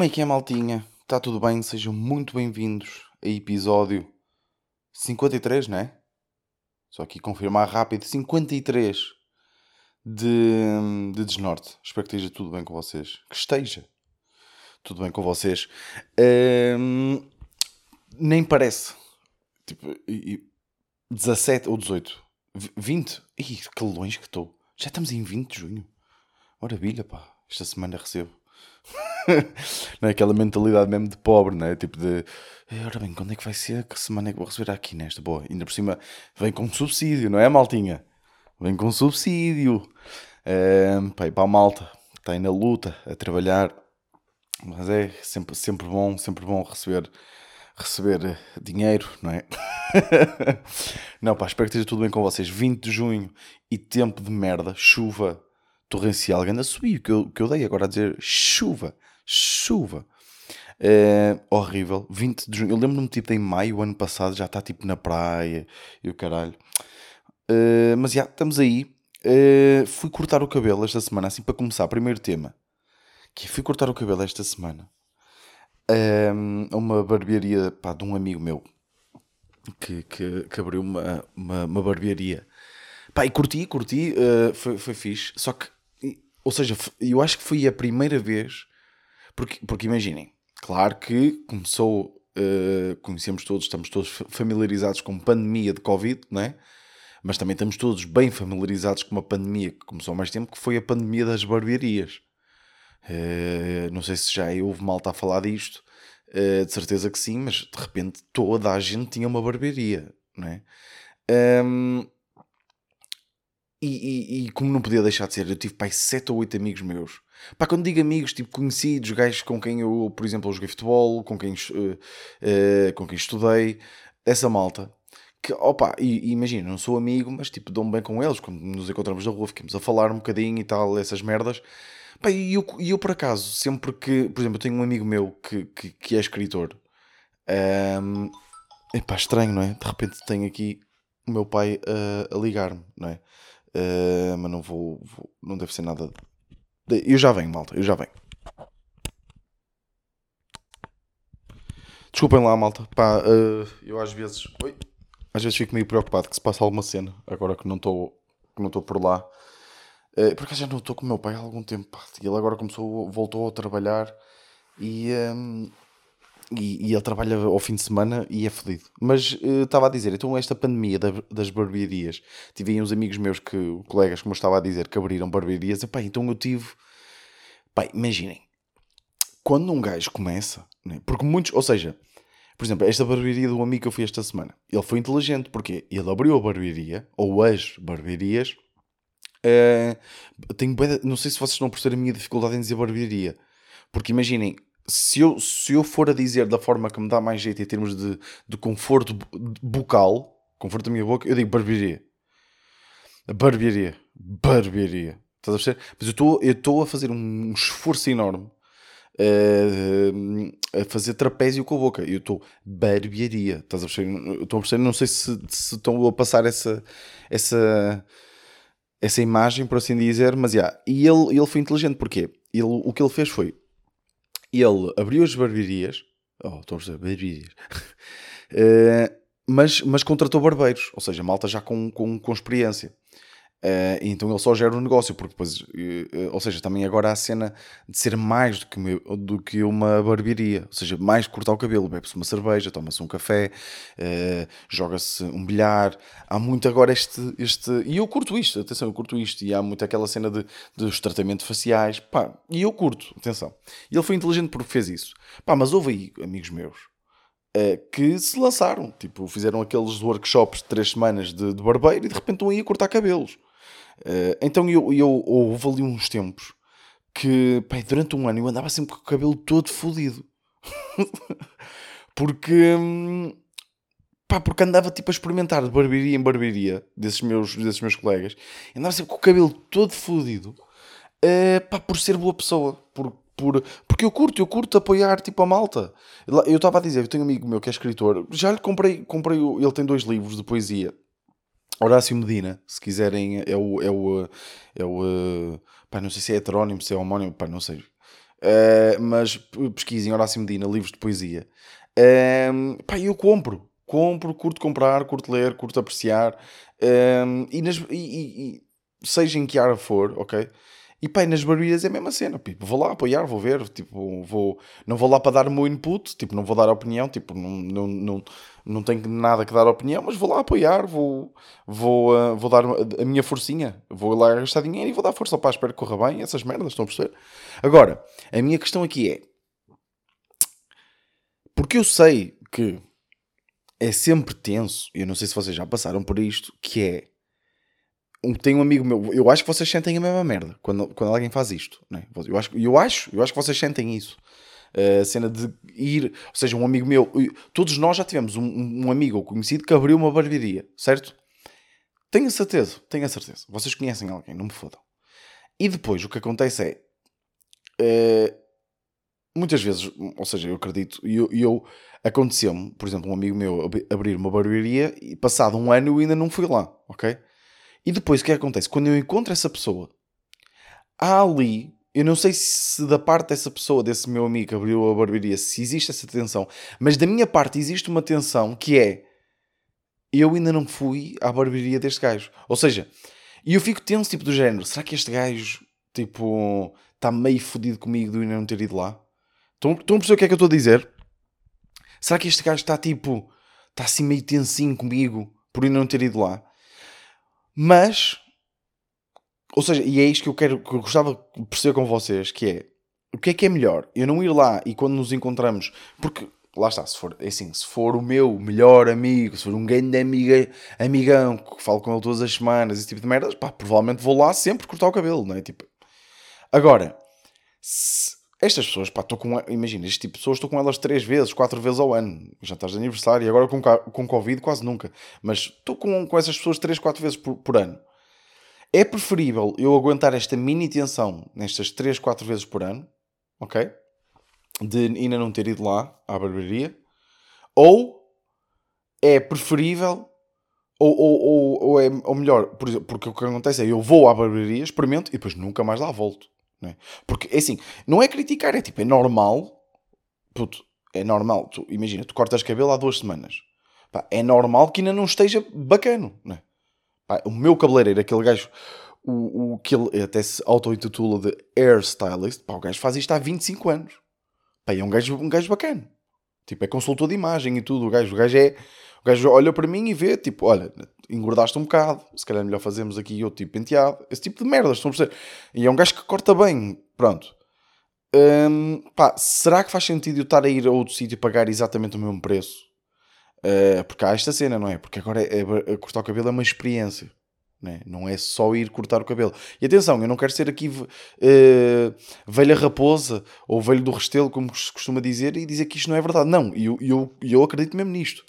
Como é que é, maltinha? Está tudo bem? Sejam muito bem-vindos a episódio 53, não é? Só aqui confirmar rápido: 53 de, de Desnorte. Espero que esteja tudo bem com vocês. Que esteja tudo bem com vocês. Ahm, nem parece. Tipo, e- e 17 ou 18. V- 20. Ih, que longe que estou. Já estamos em 20 de junho. Maravilha, pá. Esta semana recebo. é aquela mentalidade mesmo de pobre, não é? Tipo de. "Eh, Ora bem, quando é que vai ser? Que semana é que vou receber aqui nesta? Boa. Ainda por cima vem com subsídio, não é, maltinha? Vem com subsídio. Ahm, pá, e para a malta. Está aí na luta, a trabalhar. Mas é sempre, sempre bom, sempre bom receber, receber eh, dinheiro, não é? não, pá, espero que esteja tudo bem com vocês. 20 de junho e tempo de merda, chuva torrencial, ganda subiu que eu, que eu dei agora a dizer chuva, chuva. É, horrível, 20 de junho. Eu lembro-me tipo em maio, ano passado, já está tipo na praia e o caralho. Eh, mas já, estamos aí. Eh, fui cortar o cabelo esta semana, assim para começar. Primeiro tema que fui cortar o cabelo esta semana a uma barbearia pá, de um amigo meu que, que, que abriu uma, uma, uma barbearia. Pá, e curti, curti, eh, foi, foi fixe. Só que, ou seja, eu acho que foi a primeira vez, porque, porque imaginem, claro que começou, eh, conhecemos todos, estamos todos fa- familiarizados com pandemia de Covid, não é? Mas também estamos todos bem familiarizados com uma pandemia que começou há mais tempo, que foi a pandemia das barbearias. Eh, não sei se já houve malta a falar disto, eh, de certeza que sim, mas de repente toda a gente tinha uma barbearia, não é? Ahm, e, e- e como não podia deixar de ser, eu tive pai sete ou oito amigos meus. Pá, quando digo amigos, tipo conhecidos, gajos com quem eu, por exemplo, joguei futebol, com quem, eh, eh, com quem estudei, essa malta. Que, opa, e, e imagina, não sou amigo, mas tipo, dou-me bem com eles. Quando nos encontramos na rua, ficamos a falar um bocadinho e tal, essas merdas. Pá, e eu, eu por acaso, sempre que, por exemplo, eu tenho um amigo meu que, que, que é escritor. Um, epá, estranho, não é? De repente tenho aqui o meu pai a, a ligar-me, não é? Uh, mas não vou, vou- não deve ser nada. de- Eu já venho, malta, eu já venho. Desculpem lá, malta. Pá, uh, eu às vezes. Oi. Às vezes fico meio preocupado que se passa alguma cena, agora que não estou que não estou por lá. Uh, por acaso já não estou com o meu pai há algum tempo. pá. Ele agora começou, voltou a trabalhar e, um, e, e ele trabalha ao fim de semana e é fodido. Mas eh, estava a dizer, então esta pandemia da- das barbearias, tive uns amigos meus que, colegas, como eu estava a dizer, que abriram barbearias, epá, então eu tive. Pá, imaginem, quando um gajo começa, né, porque muitos, ou seja, por exemplo, esta barbearia do amigo que eu fui esta semana, ele foi inteligente, porque ele abriu a barbearia, ou as barbearias, eh, tenho não sei se vocês estão a perceber a minha dificuldade em dizer barbearia, porque imaginem, se eu, se eu for a dizer da forma que me dá mais jeito em termos de, de conforto bu- bucal, conforto da minha boca, eu digo barbearia. Barbearia. Barbearia. Estás a perceber? Mas eu estou a fazer um esforço enorme eh, a fazer trapézio com a boca. Eu estou barbearia. Estás a perceber? Estou a perceber? Não sei se, se estão a passar essa, essa, essa imagem, por assim dizer, mas já. E ele, ele foi inteligente, porquê? Ele, o que ele fez foi ele abriu as barbearias, oh, estou a barbearias, Eh, mas, mas contratou barbeiros, ou seja, malta já com, com, com experiência. Eh, então ele só gera o negócio, porque depois, eh, eh, ou seja, também agora há a cena de ser mais do que, uma- do que uma barbearia, ou seja, mais cortar o cabelo, bebe-se uma cerveja, toma-se um café, eh, joga-se um bilhar. Há muito agora este, este. E eu curto isto, atenção, eu curto isto. E há muito aquela cena de, dos tratamentos faciais, pá, e eu curto, atenção. E ele foi inteligente porque fez isso, pá, mas houve aí amigos meus eh, que se lançaram, tipo, fizeram aqueles workshops de três semanas de, de barbeiro e de repente estão aí a cortar cabelos. Eh, então eu, eu houve ali uns tempos que, pá, durante um ano eu andava sempre com o cabelo todo fodido. porque, hum, pá, porque andava tipo a experimentar de barbearia em barbearia desses meus, desses meus colegas. Andava sempre com o cabelo todo fodido, eh, pá, por ser boa pessoa, por, por, porque eu curto, eu curto apoiar tipo a malta. Eu estava a dizer, eu tenho um amigo meu que é escritor, já lhe comprei, comprei, ele tem dois livros de poesia. Horácio Medina, se quiserem, é o, é o, é o, pá, não sei se é heterónimo, se é homónimo, pá, não sei. Uh, mas pesquisem Horácio Medina, livros de poesia. Uh, pá, eu compro. Compro, curto comprar, curto ler, curto apreciar. Uh, e, nas, e, e, seja em que área for, ok? E pá, nas barbearias é a mesma cena. Tipo, vou lá apoiar, vou ver. Tipo, vou, não vou lá para dar o meu input. Tipo, não vou dar opinião. Tipo, não, não, não, não tenho nada que dar opinião, mas vou lá apoiar. Vou, vou, uh, vou dar a minha forcinha. Vou lá gastar dinheiro e vou dar força para espero que corra bem. Essas merdas, estão a perceber? Agora, a minha questão aqui é. Porque eu sei que é sempre tenso. Eu não sei se vocês já passaram por isto. Que é um, tem um amigo meu, eu acho que vocês sentem a mesma merda quando, quando alguém faz isto, né? eu, acho, eu, acho, eu acho que vocês sentem isso. A cena de ir, ou seja, um amigo meu, todos nós já tivemos um, um amigo ou conhecido que abriu uma barbearia, certo? Tenho certeza, tenho a certeza. Vocês conhecem alguém, não me fodam. E depois o que acontece é, é muitas vezes, ou seja, eu acredito, e eu, eu aconteceu-me, por exemplo, um amigo meu abrir uma barbearia e passado um ano eu ainda não fui lá, ok? E depois o que, é que acontece? Quando eu encontro essa pessoa, há ali, eu não sei se da parte dessa pessoa, desse meu amigo que abriu a barbearia, se existe essa tensão, mas da minha parte existe uma tensão que é eu ainda não fui à barbearia deste gajo. Ou seja, e eu fico tenso, tipo, do género, será que este gajo, tipo, está meio fodido comigo de ainda não ter ido lá? Estão, estão a perceber o que é que eu estou a dizer? Será que este gajo está, tipo, está assim meio tensinho comigo por ainda não ter ido lá? Mas, ou seja, e é isto que eu quero, que eu gostava de perceber com vocês, que é, o que é que é melhor? Eu não ir lá e quando nos encontramos, porque, lá está, se for, é assim, se for o meu melhor amigo, se for um grande amiga, amigão, que falo com ele todas as semanas, esse tipo de merdas, pá, provavelmente vou lá sempre cortar o cabelo, não é? Tipo, agora, se, estas pessoas, pá, estou com. Imagina, este tipo de pessoas estou com elas três vezes, quatro vezes ao ano. Já estás de aniversário e agora com, com Covid quase nunca. Mas estou com, com essas pessoas três, quatro vezes por, por ano. É preferível eu aguentar esta mini tensão nestas três, quatro vezes por ano, ok? De ainda não ter ido lá à barbearia. Ou é preferível ou, ou, ou, ou, é, ou melhor, por exemplo, porque o que acontece é eu vou à barbearia, experimento e depois nunca mais lá volto. Não é? Porque, é assim, não é criticar, é tipo, é normal. Puto, é normal. Tu, imagina, tu cortas cabelo há duas semanas. Pá, é normal que ainda não esteja bacano. Não é? Pá, o meu cabeleireiro, aquele gajo, o, o que ele até se auto-intitula de hairstylist, pá, o gajo faz isto há 25 anos. Pá, é um gajo, um gajo bacana. Tipo, é consultor de imagem e tudo. O gajo, o gajo é. O gajo olha para mim e vê, tipo, olha, engordaste um bocado, se calhar é melhor fazermos aqui outro tipo de penteado, esse tipo de merdas, estão a perceber? E é um gajo que corta bem, pronto. Hum, pá, será que faz sentido eu estar a ir a outro sítio e pagar exatamente o mesmo preço? Uh, porque há esta cena, não é? Porque agora é, é, cortar o cabelo é uma experiência. Não é? não é só ir cortar o cabelo. E atenção, eu não quero ser aqui uh, velha raposa ou velho do restelo, como se costuma dizer, e dizer que isto não é verdade. Não, eu, eu, eu acredito mesmo nisto.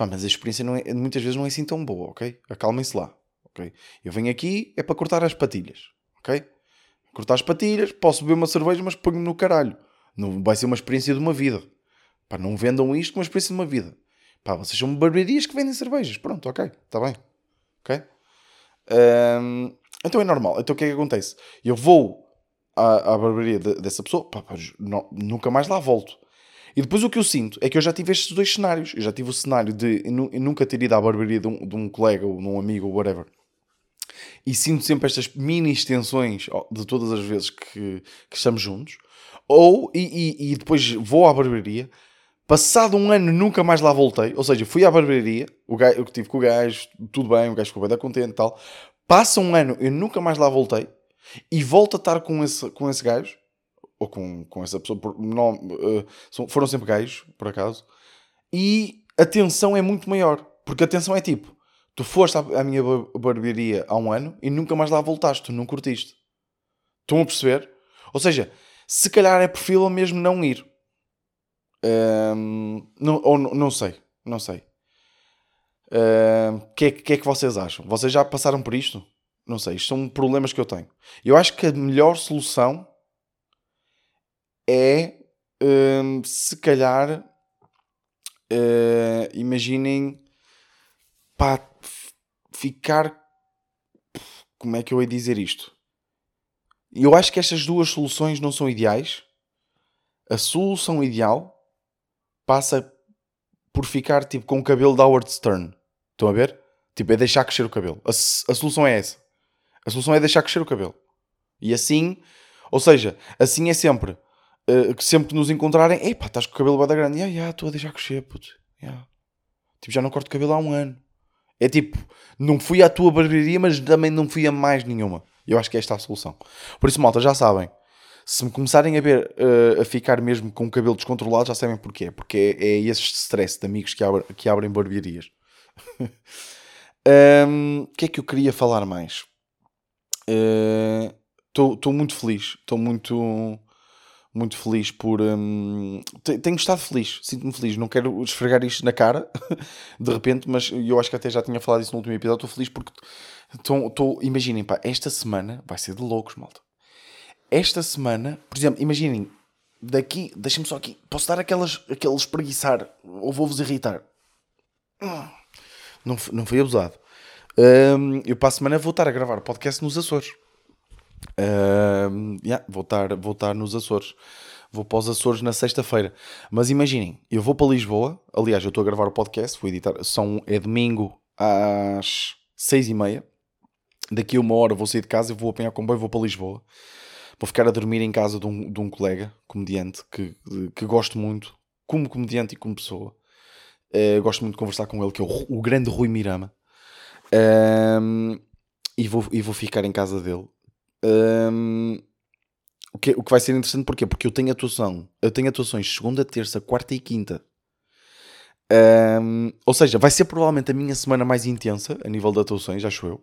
Pá, mas a experiência não é, muitas vezes não é assim tão boa, ok? Acalmem-se lá, ok? Eu venho aqui é para cortar as patilhas, ok? Cortar as patilhas, posso beber uma cerveja, mas ponho-me no caralho. Não vai ser uma experiência de uma vida. Pá, não vendam isto como uma experiência de uma vida. Pá, vocês são barbearias que vendem cervejas. Pronto, ok, está bem. Ok? Um, então é normal. Então o que é que acontece? Eu vou à, à barbearia de, dessa pessoa, pá, pá, não, nunca mais lá volto. E depois o que eu sinto é que eu já tive estes dois cenários. Eu já tive o cenário de nunca ter ido à barbearia de um, de um colega ou de um amigo ou whatever. E sinto sempre estas mini extensões de todas as vezes que, que estamos juntos. Ou, e, e, e depois vou à barbearia, Passado um ano nunca mais lá voltei. Ou seja, fui à barbearia, o gajo, eu tive com o gajo, tudo bem, o gajo ficou bem contente e tal. Passa um ano, eu nunca mais lá voltei. E volto a estar com esse, com esse gajo ou com, com essa pessoa, não, uh, foram sempre gajos, por acaso, e a tensão é muito maior, porque a tensão é tipo, tu foste à, à minha barbearia há um ano e nunca mais lá voltaste, tu não curtiste. Estão a perceber? Ou seja, se calhar é preferível mesmo não ir. Um, não, ou não sei, não sei. O um, que, é, que é que vocês acham? Vocês já passaram por isto? Não sei, isto são problemas que eu tenho. Eu acho que a melhor solução é hum, se calhar uh, imaginem pá, ficar como é que eu ia dizer isto? Eu acho que estas duas soluções não são ideais, a solução ideal passa por ficar tipo com o cabelo de Howard Stern. Estão a ver? Tipo, é deixar crescer o cabelo. A, a solução é essa. A solução é deixar crescer o cabelo. E assim, ou seja, assim é sempre. Uh, sempre que nos encontrarem, epá, estás com o cabelo bada grande. Yeah, yeah, estou a deixar crescer, puto. Yeah. Tipo, já não corto cabelo há um ano. É tipo, não fui à tua barbearia, mas também não fui a mais nenhuma. Eu acho que esta é a solução. Por isso, malta, já sabem. Se me começarem a ver uh, a ficar mesmo com o cabelo descontrolado, já sabem porquê. Porque é, é esse stress de amigos que, abre, que abrem barbearias. O um, que é que eu queria falar mais? Estou uh, muito feliz. Estou muito muito feliz por. Hum, tenho estado feliz, sinto-me feliz. Não quero esfregar isto na cara de repente, mas eu acho que até já tinha falado isso no último episódio. Estou feliz porque. Tô, imaginem, pá, esta semana vai ser de loucos, malta esta semana, por exemplo, imaginem, daqui, deixem-me só aqui, posso dar aquelas, aqueles preguiçar, ou vou-vos irritar. Não, não foi abusado. Um, eu para a semana vou estar a gravar podcast nos Açores. Um, yeah, vou, estar, vou estar nos Açores. Vou para os Açores na sexta-feira. Mas imaginem, eu vou para Lisboa. Aliás, eu estou a gravar o podcast, vou editar. São, é domingo às seis e meia. Daqui a uma hora vou sair de casa e vou apanhar comboio e vou para Lisboa vou ficar a dormir em casa de um, de um colega, comediante, que, que gosto muito, como comediante e como pessoa. Uh, gosto muito de conversar com ele, que é o, o grande Rui Mirama. Um, e, vou, e vou ficar em casa dele. Um, o, que, o que vai ser interessante porquê? Porque eu tenho atuação. Eu tenho atuações segunda, terça, quarta e quinta. Um, ou seja, vai ser provavelmente a minha semana mais intensa a nível de atuações, acho eu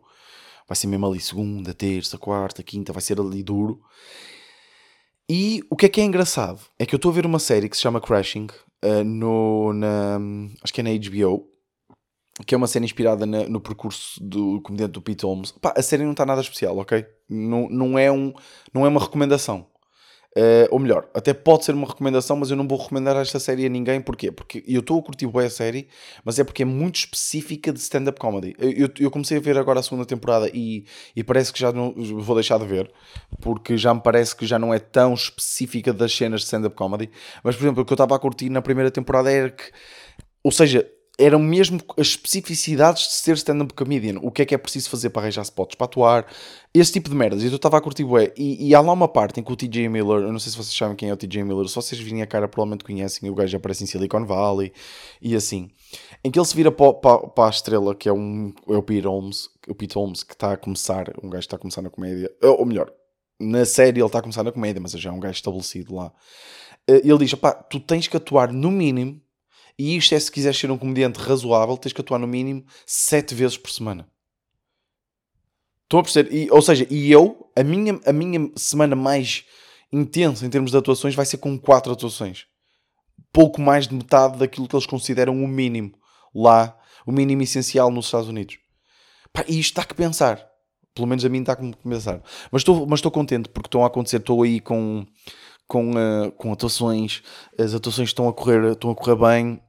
vai ser mesmo ali segunda, terça, quarta, quinta, vai ser ali duro. E o que é que é engraçado é que eu estou a ver uma série que se chama Crashing, uh, no, na, acho que é na HBO, que é uma série inspirada na, no percurso do comediante do Pete Holmes. Pá, a série não está nada especial, ok? Não, não, é um, não é uma recomendação. Uh, ou melhor, até pode ser uma recomendação, mas eu não vou recomendar esta série a ninguém. Porquê? Porque eu estou a curtir bem a série, mas é porque é muito específica de stand-up comedy. Eu, eu, comecei a ver agora a segunda temporada e, e parece que já não vou deixar de ver, porque já me parece que já não é tão específica das cenas de stand-up comedy. Mas, por exemplo, o que eu estava a curtir na primeira temporada era que, ou seja, eram mesmo as especificidades de ser stand-up comedian. O que é que é preciso fazer para arranjar spots, para atuar, esse tipo de merdas. E eu estava a curtir bué. E, e há lá uma parte em que o TJ Miller, eu não sei se vocês sabem quem é o TJ Miller, se vocês virem a cara provavelmente conhecem, o gajo aparece em Silicon Valley e assim. Em que ele se vira para, para, para a estrela, que é, um, é o Pete Holmes, o Pete Holmes que está a começar, um gajo que está a começar na comédia, ou melhor, na série ele está a começar na comédia, mas já é um gajo estabelecido lá. Eh, ele diz, pá, tu tens que atuar no mínimo e isto é se quiseres ser um comediante razoável, tens que atuar no mínimo 7 vezes por semana. Estão a perceber? E, ou seja, e eu, a minha, a minha semana mais intensa em termos de atuações vai ser com 4 atuações. Pouco mais de metade daquilo que eles consideram o mínimo lá, o mínimo essencial nos Estados Unidos. Pá, e isto está que pensar. Pelo menos a mim está a pensar. Mas estou, mas estou contente porque estão a acontecer, estou aí com, com, uh, com atuações, as atuações estão a correr, estão a correr bem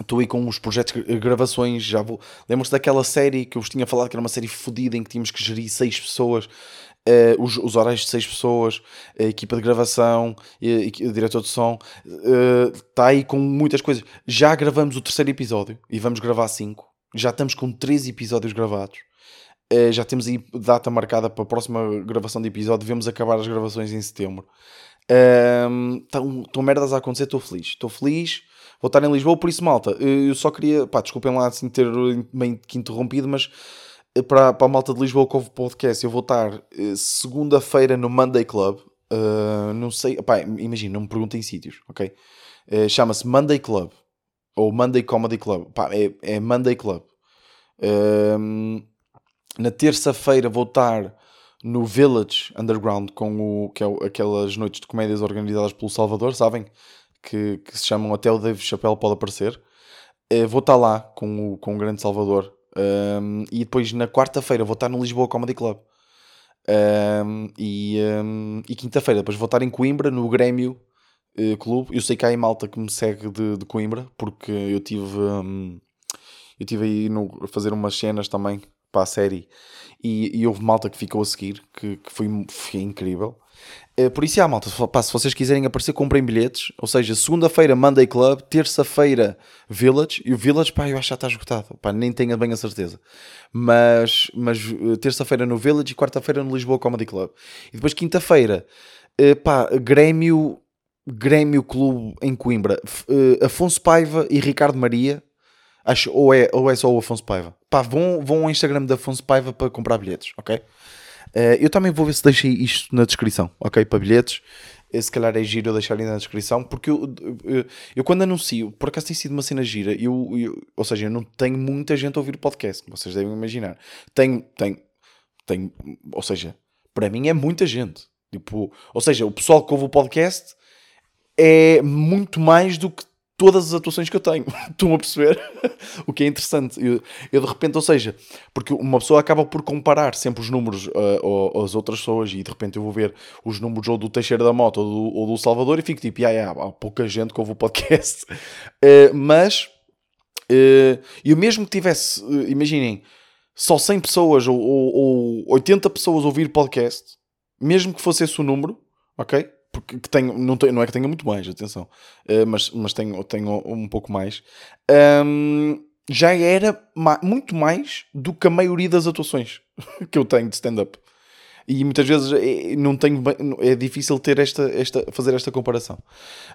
estou aí com os projetos de gravações, já vou. Lembro-se daquela série que eu vos tinha falado que era uma série fodida em que tínhamos que gerir seis pessoas, uh, os, os horários de seis pessoas, a equipa de gravação, o diretor de som, está uh, aí com muitas coisas. Já gravamos o terceiro episódio e vamos gravar cinco. Já estamos com três episódios gravados. Uh, já temos aí data marcada para a próxima gravação de episódio. Devemos acabar as gravações em setembro. Estão um, merdas a acontecer, estou feliz. Estou feliz vou estar em Lisboa, por isso, malta, eu só queria, pá, desculpem lá assim ter bem que interrompido, mas eh, para, para a malta de Lisboa que ouve podcast, eu vou estar eh, segunda-feira no Monday Club. Uh, não sei, pá, imagina, não me perguntem sítios, ok? Uh, Chama-se Monday Club ou Monday Comedy Club, pá, é, é Monday Club. Uh, na terça-feira vou estar no Village Underground com o que é aquelas noites de comédias organizadas pelo Salvador, sabem? Que, que se chamam Até o Dave Chappelle pode aparecer. Uh, vou estar lá com o, com o grande Salvador. Um, e depois na quarta-feira vou estar no Lisboa Comedy Club. Um, e, um, e quinta-feira depois vou estar em Coimbra, no Grêmio uh, Clube. Eu sei que há em malta que me segue de, de Coimbra, porque eu tive, eu tive aí no, a fazer umas cenas também para a série e, e houve malta que ficou a seguir, que, que foi, foi incrível. Por isso, há malta, pá, se vocês quiserem aparecer, comprem bilhetes. Ou seja, segunda-feira Monday Club, terça-feira Village. E o Village, pá, eu acho que já está esgotado. Pá, nem tenho bem a certeza. Mas, mas uh, terça-feira no Village e quarta-feira no Lisboa Comedy Club. E depois quinta-feira, uh, pá, Grêmio, Grêmio Clube em Coimbra. Afonso Paiva e Ricardo Maria. Acho, ou, é, ou é só o Afonso Paiva. Pá, vão, vão ao Instagram da Afonso Paiva para comprar bilhetes, ok? Uh, eu também vou ver se deixei isto na descrição, ok? Para bilhetes. Eh, se calhar é giro eu deixar ali na descrição, porque eu, eu, eu, quando anuncio, por acaso tem sido uma cena gira, eu, eu, ou seja, eu não tenho muita gente a ouvir podcast, como vocês devem imaginar. Tenho, tenho, tenho, ou seja, para mim é muita gente. Tipo, ou seja, o pessoal que ouve o podcast é muito mais do que todas as atuações que eu tenho. Estão a perceber? o que é interessante. Eu, eu, de repente, ou seja, porque uma pessoa acaba por comparar sempre os números uh, às outras pessoas e de repente eu vou ver os números ou do Teixeira da Moto ou do, ou do Salvador e fico tipo, ah, yeah, há pouca gente que ouve o podcast. Uh, mas uh, eu mesmo que tivesse, uh, imaginem, só 100 pessoas ou, ou, ou 80 pessoas ouvir podcast, mesmo que fosse esse o número, ok? Porque que tenho, não, tenho, não é que tenha muito mais, atenção, uh, mas, mas tenho, tenho um pouco mais, um, já era ma muito mais do que a maioria das atuações que eu tenho de stand-up. E muitas vezes é, não tenho é difícil ter esta, esta, fazer esta comparação.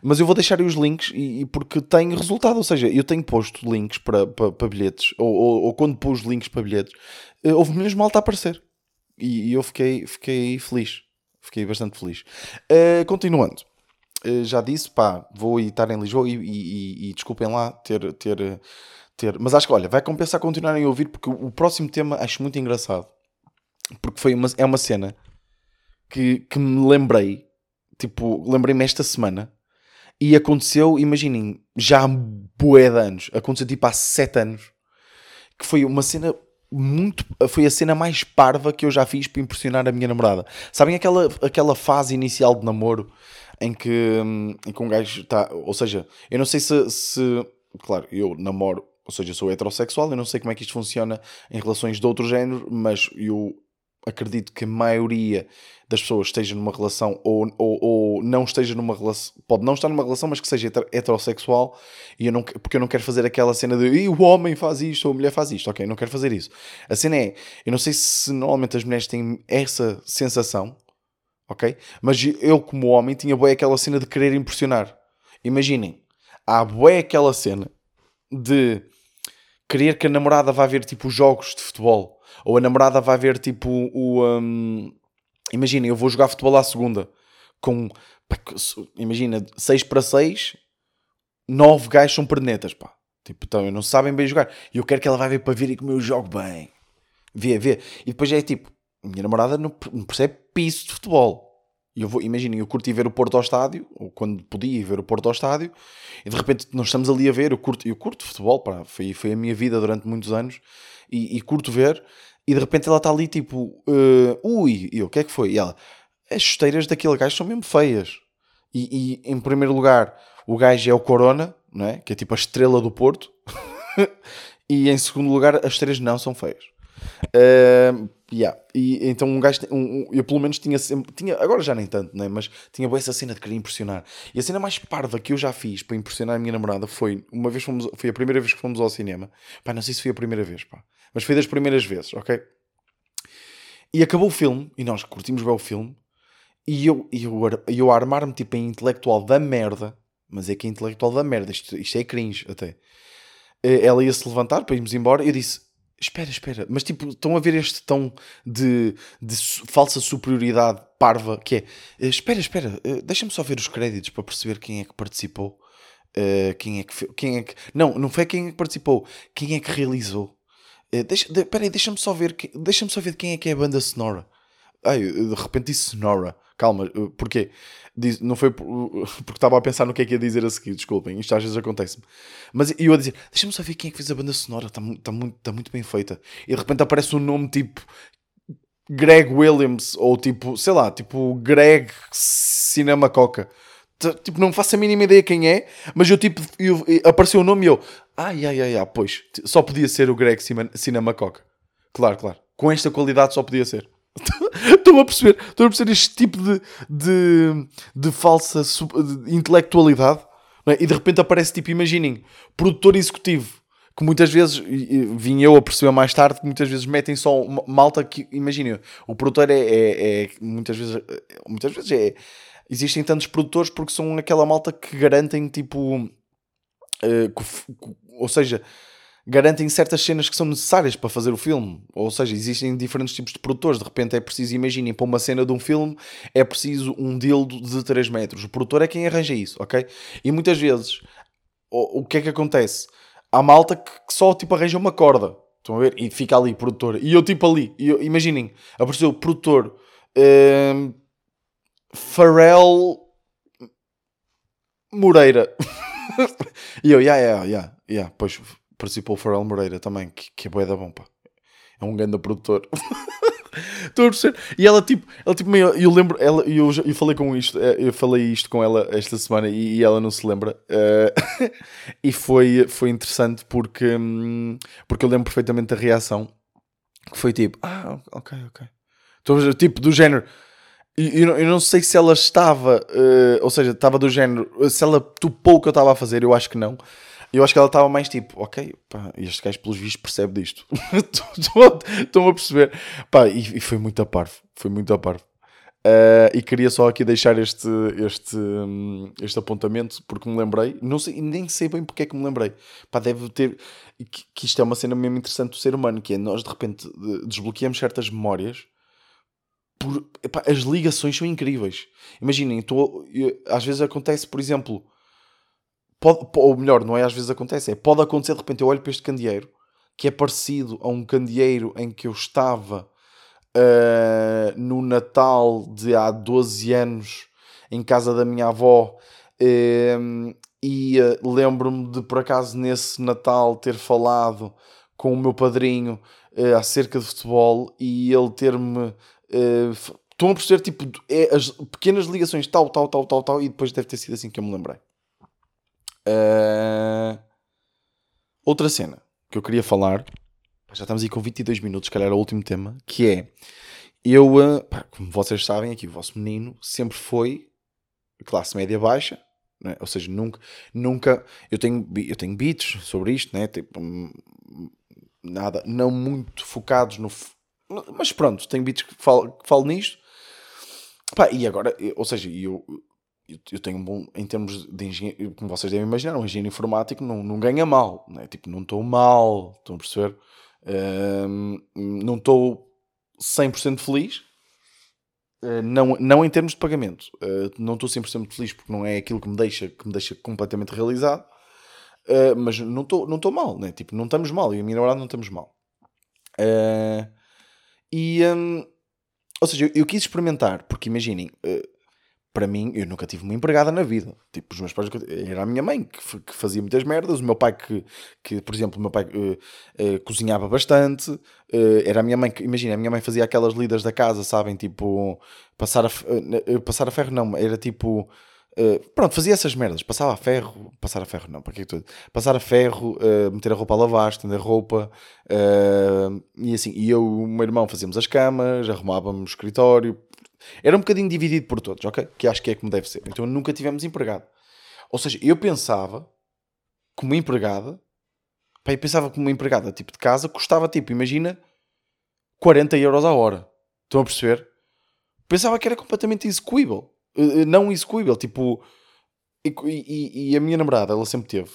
Mas eu vou deixar aí os links e, e porque tem resultado, ou seja, eu tenho posto links para, para, para bilhetes, ou, ou, ou, quando pus links para bilhetes, houve mesmo malta a aparecer. E, e eu fiquei, fiquei feliz. Fiquei bastante feliz. Uh, continuando. Uh, já disse, pá, vou estar em Lisboa e, e, e, e, desculpem lá ter, ter, ter. Mas acho que, olha, vai compensar continuarem a ouvir porque o, próximo tema acho muito engraçado. Porque foi uma, é uma cena que, que me lembrei, tipo, lembrei-me esta semana e aconteceu, imaginem, já há bué de anos, aconteceu tipo há 7 anos, que foi uma cena muito. Foi a cena mais parva que eu já fiz para impressionar a minha namorada. Sabem aquela, aquela fase inicial de namoro em que, em que um gajo está. Ou seja, eu não sei se, se. Claro, eu namoro, ou seja, sou heterossexual, eu não sei como é que isto funciona em relações de outro género, mas eu acredito que a maioria das pessoas esteja numa relação ou, ou, ou, não esteja numa relação, pode não estar numa relação, mas que seja heterossexual, e eu não, porque eu não quero fazer aquela cena de o homem faz isto ou a mulher faz isto, ok, não quero fazer isso. A cena é, eu não sei se normalmente as mulheres têm essa sensação, ok, mas eu como homem tinha boé aquela cena de querer impressionar. Imaginem, há boé aquela cena de querer que a namorada vá ver tipo jogos de futebol, ou a namorada vai ver tipo o. Um, Imagina, eu vou jogar futebol à segunda com. Imagina, 6 para 6, 9 gajos são pernetas, pá. Tipo, então, não sabem bem jogar. E eu quero que ela vá ver para ver e como eu jogo bem. Vê, vê. E depois é tipo, minha namorada não, percebe piso de futebol. E eu vou, imaginem, eu curti ver o Porto ao estádio, ou quando podia ver o Porto ao estádio, e de repente nós estamos ali a ver, eu curto, eu curto futebol, pá, foi, foi a minha vida durante muitos anos, e, e curto ver, e de repente ela está ali tipo, uh, ui, e eu, o que é que foi? E ela, as chuteiras daquele gajo são mesmo feias. E, e, em primeiro lugar, o gajo é o Corona, não é? que é tipo a estrela do Porto. e em segundo lugar, as chuteiras não são feias. Uh, yeah. e, então um gajo, um, um, eu pelo menos tinha sempre, tinha, agora já nem tanto, né? mas tinha boa essa cena de querer impressionar. E a cena mais parva que eu já fiz para impressionar a minha namorada foi, uma vez fomos, foi a primeira vez que fomos ao cinema. Pá, não sei se foi a primeira vez, pá, mas foi das primeiras vezes, ok? E acabou o filme, e nós curtimos bem o filme, e eu, eu, eu armar-me tipo em intelectual da merda, mas é que é intelectual da merda, isto, isto é cringe até. Eh, ela ia se levantar para irmos embora, e eu disse: Espera, espera, mas tipo, estão a ver este tom de, de falsa superioridade parva que é eh, espera, espera, eh, deixa-me só ver os créditos para perceber quem é que participou. Uh, quem é que quem é que não não foi quem é que participou quem é que realizou deixa, de, peraí, deixa-me só ver deixa-me só ver quem é que é a banda sonora ai, de repente disse sonora calma, porquê? Diz, não foi porque estava a pensar no que é que ia dizer a seguir, desculpem, isto às vezes acontece-me. Mas eu a dizer, deixa-me só ver quem é que fez a banda sonora, está, está, muito, está muito bem feita. E de repente aparece um nome tipo Greg Williams, ou tipo, sei lá, tipo Greg Cinema Coca. Tipo, não faço a mínima ideia quem é, mas eu tipo, eu, apareceu o nome e eu, ai, ai, ai, ai, pois, só podia ser o Greg Cinema Coca. claro, claro. Com esta qualidade só podia ser. Estão a perceber? Estão a perceber este tipo de, de, de falsa de intelectualidade? É? E de repente aparece, tipo, imaginem, produtor executivo, que muitas vezes, vim eu a perceber mais tarde, que muitas vezes metem só malta que, imaginem, o produtor é, é, é, muitas vezes, muitas vezes é, existem tantos produtores porque são aquela malta que garantem, tipo, uh, ou seja, garantem certas cenas que são necessárias para fazer o filme. Ou seja, existem diferentes tipos de produtores. De repente é preciso, imaginem, para uma cena de um filme é preciso um dildo de 3 metros. O produtor é quem arranja isso, ok? E muitas vezes, o, o que é que acontece? Há malta que, que só tipo arranja uma corda. Estão a ver? E fica ali, produtor. E eu tipo ali, eu, imaginem, apareceu o produtor um, Pharrell Moreira. e eu, yeah, yeah, yeah, yeah. Pois participou o Pharrell Moreira também, que, que é boa da bom. É um grande produtor. Estou a perceber. E ela tipo, ela tipo meio, eu lembro, ela, eu, eu falei com isto, eh, eu falei isto com ela esta semana e, e ela não se lembra. Uh, e foi, foi interessante porque, hum, porque eu lembro perfeitamente da reação que foi tipo, ah, ok, ok. Estou tipo, do género. Eu, eu, eu não sei se ela estava, uh, ou seja, estava do género, se ela topou o que eu estava a fazer, eu acho que não. Eu acho que ela estava mais tipo, ok, pá, este gajo pelos vistos percebe disto. Estão a perceber? Pá, e, e, foi muito a parvo, foi muito a parvo. Uh, e queria só aqui deixar este, este, este apontamento, porque me lembrei, não sei, nem sei bem porque é que me lembrei. Pá, deve ter, que, que isto é uma cena mesmo interessante do ser humano, que é nós de repente desbloqueamos certas memórias por, epá, as ligações são incríveis. Imaginem, tô, às vezes acontece, por exemplo, Pode, ou melhor, não é às vezes acontece, é pode acontecer de repente eu olho para este candeeiro que é parecido a um candeeiro em que eu estava uh, no Natal de há 12 anos em casa da minha avó uh, e uh, lembro-me de por acaso nesse Natal ter falado com o meu padrinho acerca de futebol e ele ter-me estão a perceber tipo é, as pequenas ligações tal, tal, tal, tal, tal e depois deve ter sido assim que eu me lembrei Uh... Outra cena que eu queria falar, já estamos aí com 22 minutos, se calhar é o último tema, que é eu, uh, pá, como vocês sabem, aqui o vosso menino sempre foi classe média baixa, é? ou seja, nunca, nunca eu tenho, eu tenho beats sobre isto, né? tipo, hum, nada, não muito focados no. Mas pronto, tenho beats que falo, que falo nisto. Pá, e agora, ou seja, eu, eu tenho um bom, em termos de engenheiro, como vocês devem imaginar, um engenheiro informático não, não ganha mal, né? tipo, não estou mal, estão a perceber? Um, não estou 100% feliz, uh, não, não em termos de pagamento, uh, não estou 100% feliz porque não é aquilo que me deixa, que me deixa completamente realizado, uh, mas não estou não mal, né? tipo, não estamos mal, e a minha namorada não estamos mal. E, um, ou seja, eu, eu, quis experimentar, porque imaginem para mim, eu nunca tive uma empregada na vida. Tipo, os meus pais, era a minha mãe que, que fazia muitas merdas, o meu pai que, que por exemplo, o meu pai uh, uh, cozinhava bastante, era a minha mãe que, imagina, a minha mãe fazia aquelas lidas da casa, sabem, tipo, passar a, passar a ferro não, era tipo, pronto, fazia essas merdas, passava a ferro, passar a ferro não, para que é tudo? Passar a ferro, meter a roupa a lavar, estender a roupa, e assim, e eu e o meu irmão fazíamos as camas, arrumávamos o escritório, era um bocadinho dividido por todos, ok? Que acho que é como deve ser. Então nunca tivemos empregado. Ou seja, eu pensava como empregada, pá, eu pensava como empregada tipo de casa custava tipo, imagina, 40 euros a hora. Estão a perceber? Pensava que era completamente execuível. Uh, não execuível, tipo. E, e, e, a minha namorada, ela sempre teve.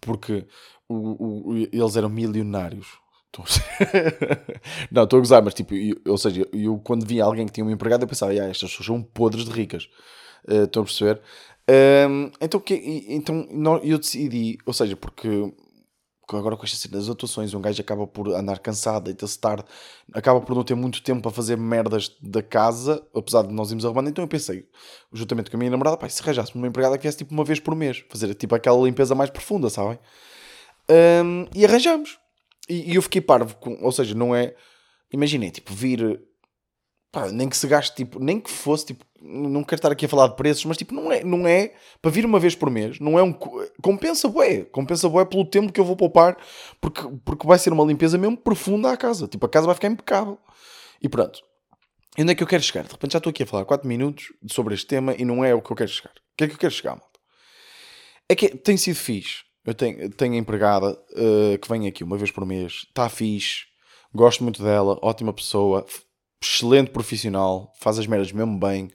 Porque o, o, eles eram milionários não, estou a gozar, mas tipo, eu, ou seja, eu quando via alguém que tinha um empregado, eu pensava, ah, estas pessoas são podres de ricas. Uh, estão a perceber? Um, então, que, então eu decidi, ou seja, porque agora com esta cena das atuações, um gajo acaba por andar cansado, deita-se tarde, acaba por não ter muito tempo para fazer merdas da casa, apesar de nós irmos arrumando. Então eu pensei, juntamente com a minha namorada, pá, se arranjasse uma empregada que viesse tipo uma vez por mês, fazer tipo aquela limpeza mais profunda, sabem? Um, e arranjamos. E, e eu fiquei parvo, com, ou seja, não é. Imaginei, tipo, vir. Pá, nem que se gaste, tipo, nem que fosse, tipo, não quero estar aqui a falar de preços, mas tipo, não é, não é para vir uma vez por mês, não é um. Compensa bué, compensa bué pelo tempo que eu vou poupar, porque, porque vai ser uma limpeza mesmo profunda à casa. Tipo, a casa vai ficar impecável. E pronto. E onde é que eu quero chegar? De repente já estou aqui a falar 4 minutos sobre este tema e não é o que eu quero chegar. O que é que eu quero chegar, malta? É que tem sido fixe. Eu tenho, tenho empregada uh, que vem aqui uma vez por mês, está fixe, gosto muito dela, ótima pessoa, excelente profissional, faz as merdas mesmo bem.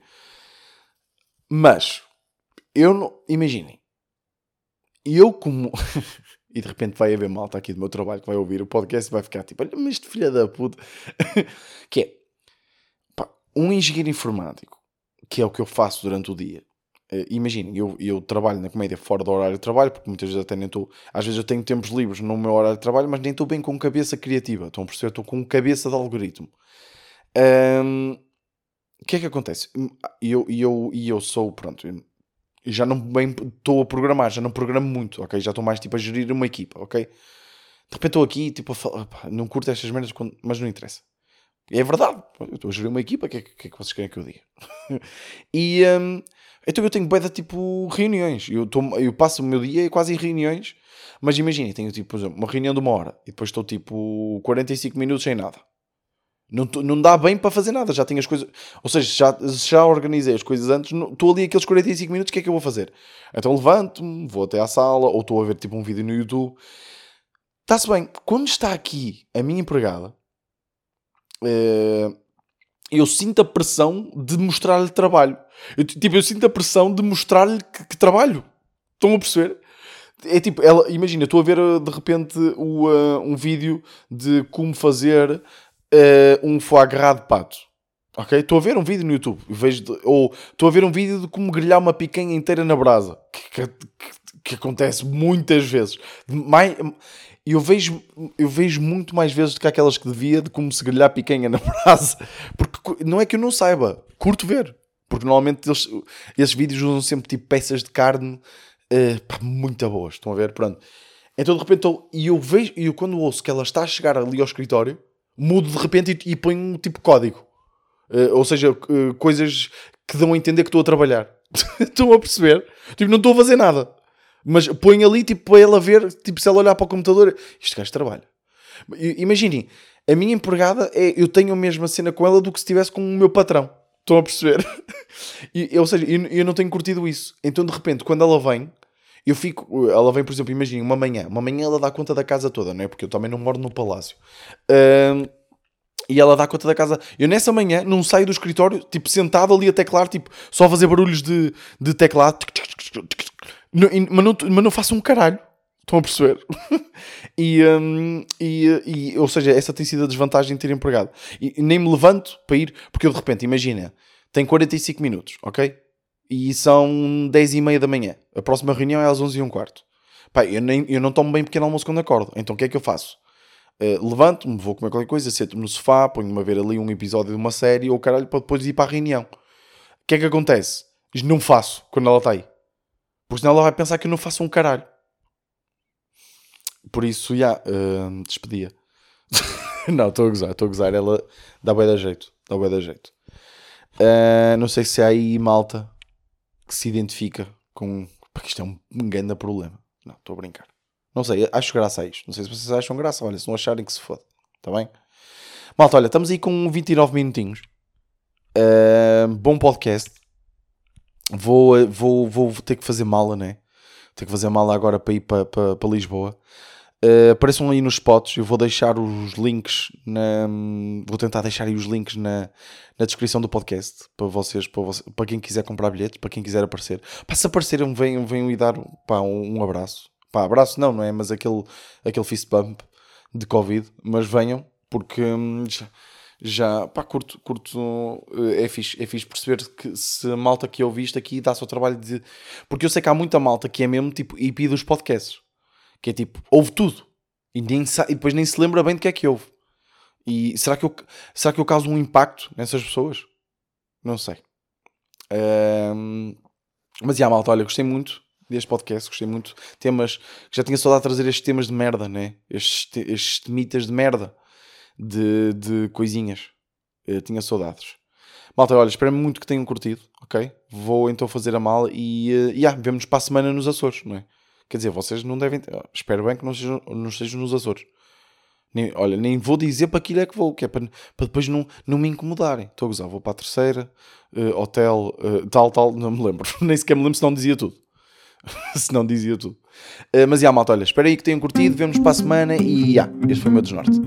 Mas, eu não. Imaginem, eu como. e de repente vai haver malta aqui do meu trabalho que vai ouvir o podcast e vai ficar tipo, olha, mas este filho da puta. que é pá, um engenheiro informático, que é o que eu faço durante o dia. Uh, Imaginem, eu, eu trabalho na comédia fora do horário de trabalho, porque muitas vezes até nem estou. Às vezes eu tenho tempos livres no meu horário de trabalho, mas nem estou bem com cabeça criativa. Estão a perceber? Estou com cabeça de algoritmo. Um, o que é que acontece? E eu, eu, eu sou, pronto, já não bem estou a programar, já não programo muito, ok? Já estou mais tipo a gerir uma equipa, ok? De repente estou aqui, tipo, a falar, não curto estas merdas, mas não interessa. É verdade, eu estou a gerir uma equipa, o que, é, que é que vocês querem que eu diga? e um, então eu tenho bem tipo reuniões, eu, tô, eu passo o meu dia quase em reuniões, mas imaginem, tenho tipo, por exemplo, uma reunião de uma hora e depois estou tipo 45 minutos sem nada. Não, não dá bem para fazer nada, já tenho as coisas. Ou seja, já, já organizei as coisas antes, estou ali aqueles 45 minutos, o que é que eu vou fazer? Então levanto-me, vou até à sala, ou estou a ver tipo um vídeo no YouTube. Está-se bem, quando está aqui a minha empregada, eh, eu sinto a pressão de mostrar-lhe trabalho. Eu, tipo, eu sinto a pressão de mostrar-lhe que, que, trabalho. Estão a perceber? É tipo, ela, imagina, estou a ver de repente o, uh, um vídeo de como fazer uh, um foie gras de pato. Ok? Estou a ver um vídeo no YouTube. Vejo de, ou estou a ver um vídeo de como grelhar uma picanha inteira na brasa. Que, que, que acontece muitas vezes. Mais, eu vejo, eu vejo muito mais vezes do que aquelas que devia de como se grelhar picanha na brasa. Porque não é que eu não saiba. Curto ver. Porque normalmente eles, esses vídeos usam sempre tipo peças de carne uh, pá, muito boas. Estão a ver? Pronto. Então de repente eu, e eu vejo, e eu quando ouço que ela está a chegar ali ao escritório mudo de repente e, e ponho um tipo código. Uh, ou seja, uh, coisas que dão a entender que estou a trabalhar. Estão a perceber? Tipo, não estou a fazer nada. Mas ponho ali, tipo, para ela ver, tipo, se ela olhar para o computador, este gajo trabalha. Imaginem, a minha empregada é, eu tenho a mesma cena com ela do que se estivesse com o meu patrão. Estão a perceber? e, ou seja, eu, eu não tenho curtido isso. Então, de repente, quando ela vem, eu fico, ela vem, por exemplo, imagina, uma manhã, uma manhã ela dá conta da casa toda, não é? Porque eu também não moro no palácio. E ela dá conta da casa. Eu nessa manhã não saio do escritório, tipo, sentado ali a teclar, tipo, só a fazer barulhos de, de teclado. Mas não, mas não faço um caralho. Estão a perceber? e, um, e, e, ou seja, essa tem sido a desvantagem de ter empregado. E nem me levanto para ir, porque eu de repente, imagina, tem 45 minutos, ok? E são 10 e meia da manhã. A próxima reunião é às 11 e um quarto. Pá, eu, nem, eu não tomo bem pequeno almoço quando acordo. Então o que é que eu faço? Uh, Levanto-me, vou comer qualquer coisa, sento-me no sofá, ponho-me a ver ali um episódio de uma série ou caralho para depois ir para a reunião. O que é que acontece? Não faço quando ela está aí. Porque senão ela vai pensar que eu não faço um caralho. Por isso, já, yeah, uh, despedia. não, estou a gozar, estou a gozar. Ela dá bem da jeito. Dá bem da jeito. Uh, não sei se há aí malta que se identifica com. Porque isto é um, grande problema. Não, estou a brincar. Não sei, acho graça a isto. Não sei se vocês acham graça. Olha, se não acharem que se foda. Está bem? Malta, olha, estamos aí com 29 minutinhos. Uh, bom podcast. Vou, vou, vou ter que fazer mala, né? Ter que fazer mala agora para ir para, para, para Lisboa. Uh, apareçam aí nos spots, eu vou deixar os links na, vou tentar deixar aí os links na, na descrição do podcast para vocês, para, vocês, para quem quiser comprar bilhetes, para quem quiser aparecer. Pá, se aparecerem, venham, venham e dar pá, um, um, abraço. Pá, abraço não, não é? Mas aquele, aquele fist bump de Covid, mas venham, porque hum, já, já pá, curto, curto é fixe, é fixe perceber que se a malta que eu isto aqui dá-se o trabalho de. Porque eu sei que há muita malta que é mesmo tipo hippie dos podcasts que é tipo, ouve tudo. E, nem e depois nem se lembra bem do que é que ouve. E será que eu, será que eu causo um impacto nessas pessoas? Não sei. Um, mas, já, malta, olha, gostei muito deste podcast, gostei muito. Temas, já tinha saudade de trazer estes temas de merda, né? Estes, estes mitas de merda, de, de coisinhas. Eu tinha saudades. Malta, olha, espero muito que tenham curtido, ok? Vou então fazer a mala e, uh, yeah, vemos para a semana nos Açores, não é? Quer dizer, vocês não devem. Espero bem que não estejam, não estejam nos Açores. Nem, olha, nem vou dizer para aquilo é que vou, que é para, para depois não, não me incomodarem. Estou a gozar, vou para a terceira, uh, hotel, uh, tal, tal, não me lembro. Nem sequer me lembro se não dizia tudo. se não dizia tudo. Uh, mas, já, malta, olha, espero aí que tenham curtido, vemos para a semana e, já, este foi o meu desnorte.